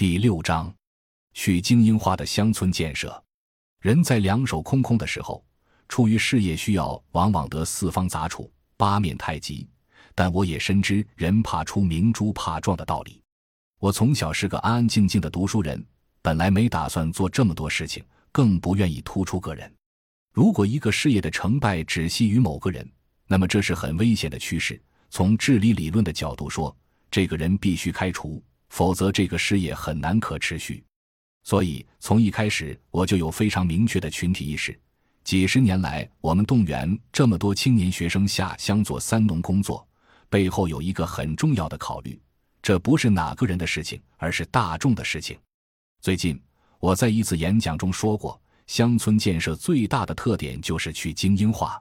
第六章，去精英化的乡村建设。人在两手空空的时候，出于事业需要，往往得四方杂处，八面太极。但我也深知“人怕出名，猪怕壮”的道理。我从小是个安安静静的读书人，本来没打算做这么多事情，更不愿意突出个人。如果一个事业的成败只系于某个人，那么这是很危险的趋势。从治理理论的角度说，这个人必须开除。否则，这个事业很难可持续。所以，从一开始我就有非常明确的群体意识。几十年来，我们动员这么多青年学生下乡做三农工作，背后有一个很重要的考虑：这不是哪个人的事情，而是大众的事情。最近，我在一次演讲中说过，乡村建设最大的特点就是去精英化。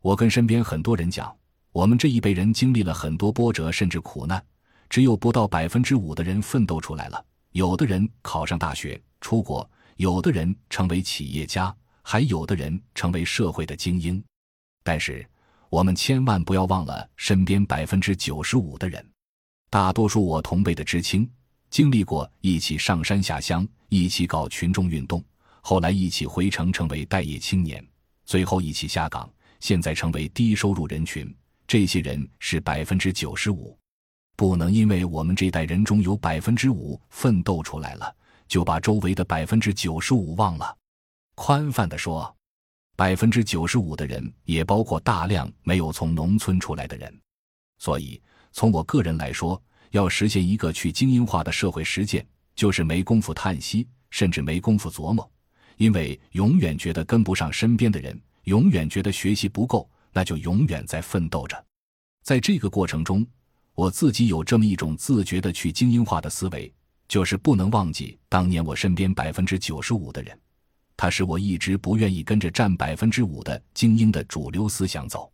我跟身边很多人讲，我们这一辈人经历了很多波折，甚至苦难。只有不到百分之五的人奋斗出来了。有的人考上大学出国，有的人成为企业家，还有的人成为社会的精英。但是，我们千万不要忘了身边百分之九十五的人。大多数我同辈的知青，经历过一起上山下乡，一起搞群众运动，后来一起回城成为待业青年，最后一起下岗，现在成为低收入人群。这些人是百分之九十五。不能因为我们这代人中有百分之五奋斗出来了，就把周围的百分之九十五忘了。宽泛的说，百分之九十五的人也包括大量没有从农村出来的人。所以，从我个人来说，要实现一个去精英化的社会实践，就是没工夫叹息，甚至没工夫琢磨，因为永远觉得跟不上身边的人，永远觉得学习不够，那就永远在奋斗着。在这个过程中。我自己有这么一种自觉的去精英化的思维，就是不能忘记当年我身边百分之九十五的人，他是我一直不愿意跟着占百分之五的精英的主流思想走，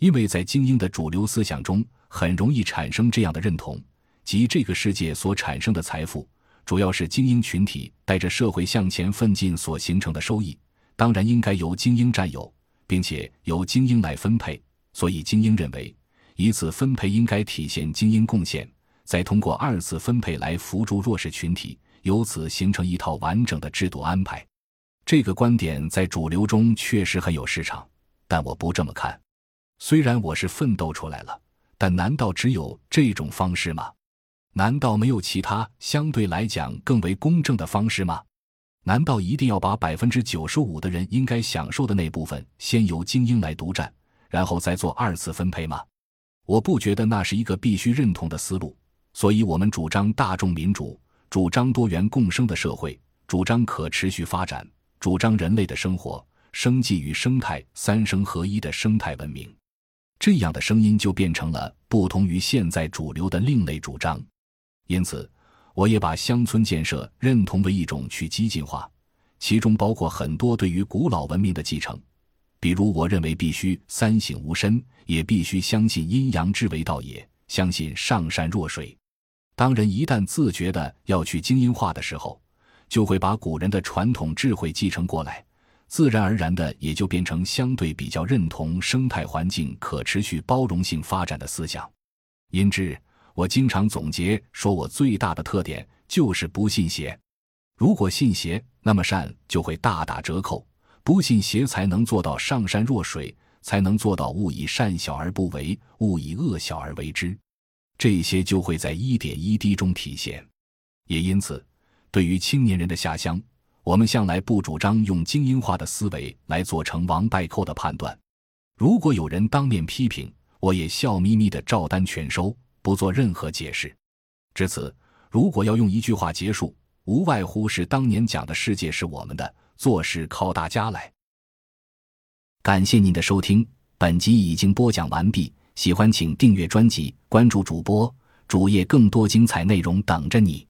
因为在精英的主流思想中，很容易产生这样的认同，即这个世界所产生的财富，主要是精英群体带着社会向前奋进所形成的收益，当然应该由精英占有，并且由精英来分配，所以精英认为。一次分配应该体现精英贡献，再通过二次分配来扶助弱势群体，由此形成一套完整的制度安排。这个观点在主流中确实很有市场，但我不这么看。虽然我是奋斗出来了，但难道只有这种方式吗？难道没有其他相对来讲更为公正的方式吗？难道一定要把百分之九十五的人应该享受的那部分先由精英来独占，然后再做二次分配吗？我不觉得那是一个必须认同的思路，所以我们主张大众民主，主张多元共生的社会，主张可持续发展，主张人类的生活、生计与生态三生合一的生态文明。这样的声音就变成了不同于现在主流的另类主张。因此，我也把乡村建设认同为一种去激进化，其中包括很多对于古老文明的继承。比如，我认为必须三省吾身，也必须相信阴阳之为道也，相信上善若水。当人一旦自觉的要去精英化的时候，就会把古人的传统智慧继承过来，自然而然的也就变成相对比较认同生态环境可持续包容性发展的思想。因之，我经常总结说，我最大的特点就是不信邪。如果信邪，那么善就会大打折扣。不信邪，才能做到上善若水，才能做到勿以善小而不为，勿以恶小而为之。这些就会在一点一滴中体现。也因此，对于青年人的下乡，我们向来不主张用精英化的思维来做成王败寇的判断。如果有人当面批评，我也笑眯眯的照单全收，不做任何解释。至此，如果要用一句话结束，无外乎是当年讲的“世界是我们的”。做事靠大家来。感谢您的收听，本集已经播讲完毕。喜欢请订阅专辑，关注主播主页，更多精彩内容等着你。